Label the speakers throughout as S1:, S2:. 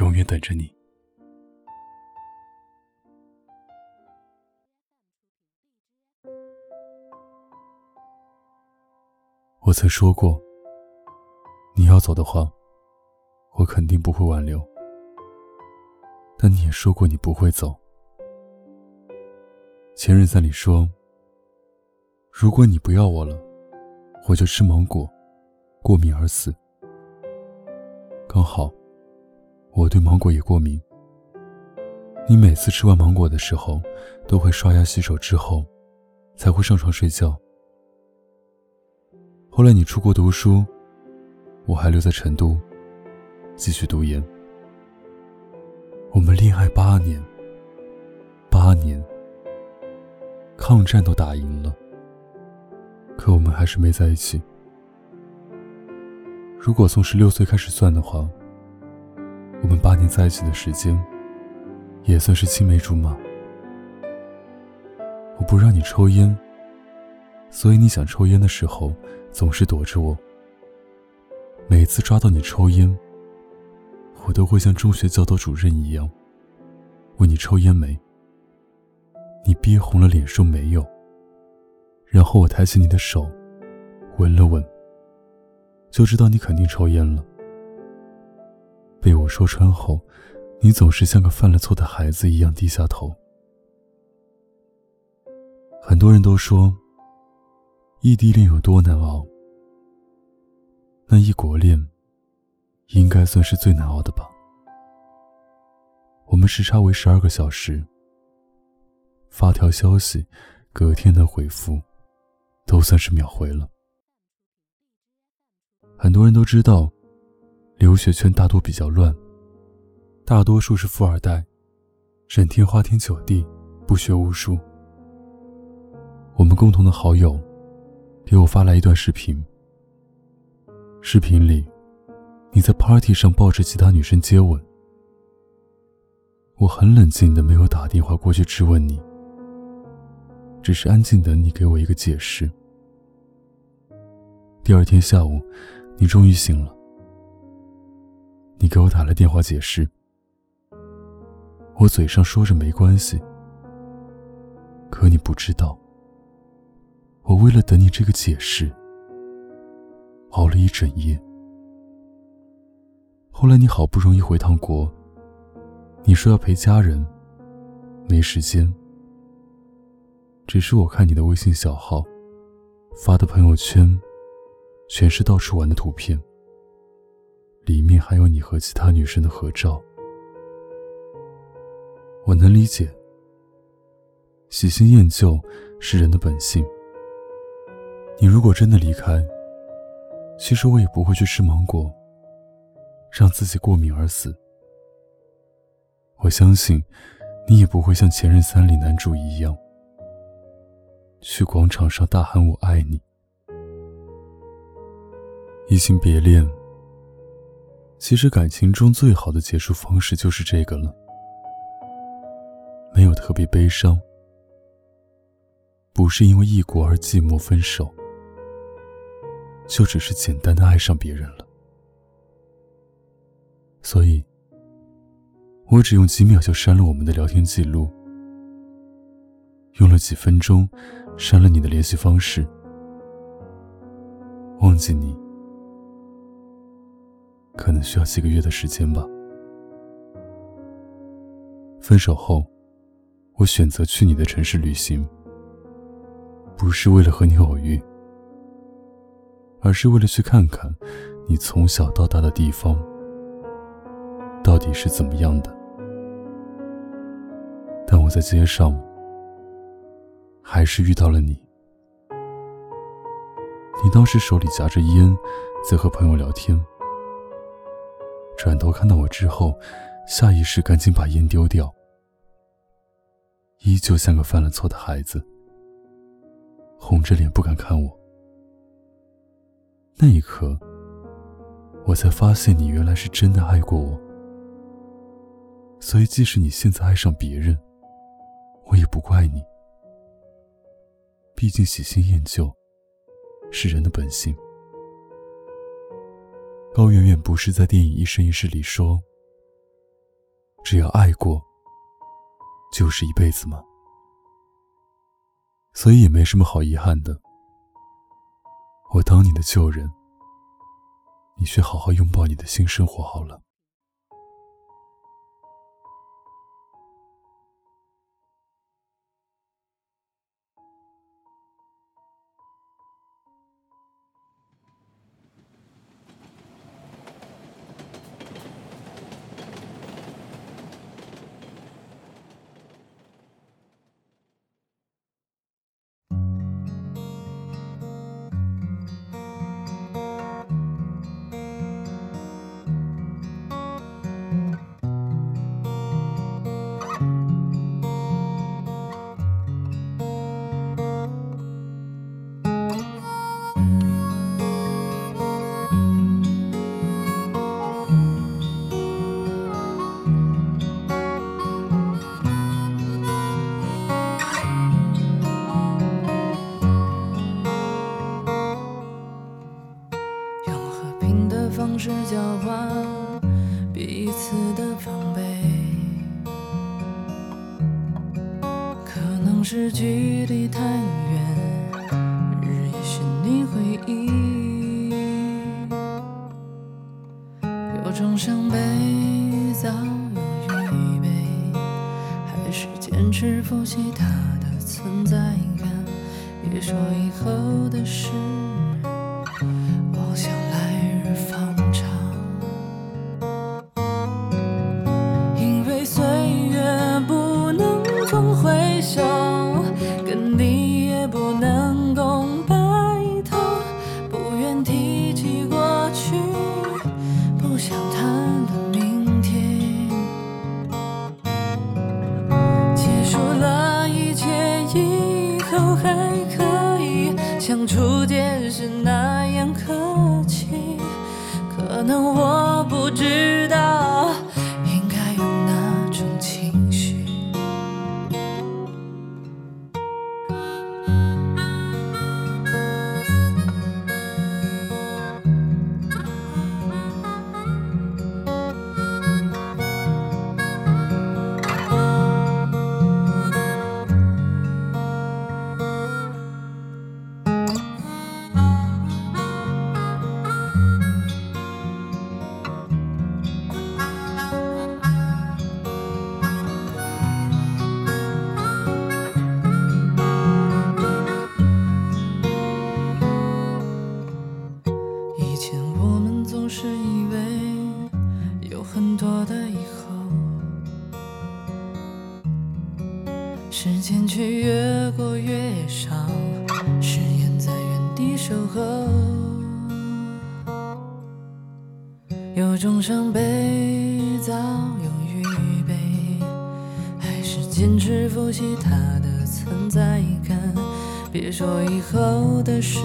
S1: 永远等着你。我曾说过，你要走的话，我肯定不会挽留。但你也说过你不会走。前任在里说：“如果你不要我了，我就吃芒果，过敏而死。”刚好，我对芒果也过敏。你每次吃完芒果的时候，都会刷牙洗手之后，才会上床睡觉。后来你出国读书，我还留在成都，继续读研。我们恋爱八年，八年，抗战都打赢了，可我们还是没在一起。如果从十六岁开始算的话，我们八年在一起的时间，也算是青梅竹马。我不让你抽烟。所以你想抽烟的时候，总是躲着我。每次抓到你抽烟，我都会像中学教导主任一样，问你抽烟没。你憋红了脸说没有。然后我抬起你的手，闻了闻，就知道你肯定抽烟了。被我说穿后，你总是像个犯了错的孩子一样低下头。很多人都说。异地恋有多难熬？那异国恋应该算是最难熬的吧。我们时差为十二个小时，发条消息，隔天的回复，都算是秒回了。很多人都知道，留学圈大多比较乱，大多数是富二代，整天花天酒地，不学无术。我们共同的好友。给我发来一段视频。视频里，你在 party 上抱着其他女生接吻。我很冷静的没有打电话过去质问你，只是安静等你给我一个解释。第二天下午，你终于醒了。你给我打了电话解释。我嘴上说着没关系，可你不知道。我为了等你这个解释，熬了一整夜。后来你好不容易回趟国，你说要陪家人，没时间。只是我看你的微信小号，发的朋友圈，全是到处玩的图片，里面还有你和其他女生的合照。我能理解，喜新厌旧是人的本性。你如果真的离开，其实我也不会去吃芒果，让自己过敏而死。我相信，你也不会像《前任三》里男主一样，去广场上大喊“我爱你”。移情别恋，其实感情中最好的结束方式就是这个了，没有特别悲伤，不是因为异国而寂寞分手。就只是简单的爱上别人了，所以，我只用几秒就删了我们的聊天记录，用了几分钟删了你的联系方式，忘记你，可能需要几个月的时间吧。分手后，我选择去你的城市旅行，不是为了和你偶遇。而是为了去看看，你从小到大的地方到底是怎么样的。但我在街上，还是遇到了你。你当时手里夹着烟，在和朋友聊天。
S2: 转头看到我之后，下意识赶紧把烟丢掉，依旧像个犯了错的孩子，红着脸不敢看我。那一刻，我才发现你原来是真的爱过我。所以，即使你现在爱上别人，我也不怪你。毕竟喜新厌旧是人的本性。高圆圆不是在电影《一生一世》里说：“只要爱过，就是一辈子吗？”所以也没什么好遗憾的。我当你的旧人，你却好好拥抱你的新生活好了。
S1: 种伤悲早有预备，还是坚持复习它的存在感，别说以后的事。还可以像初见时那样客气，可能我不知道。时间却越过越少，誓言在原地守候。有种伤悲早有预备，还是坚持复习它的存在感。别说以后的事。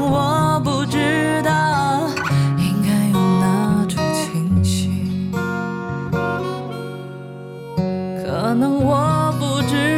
S1: 我不知道应该用哪种情绪。可能我不知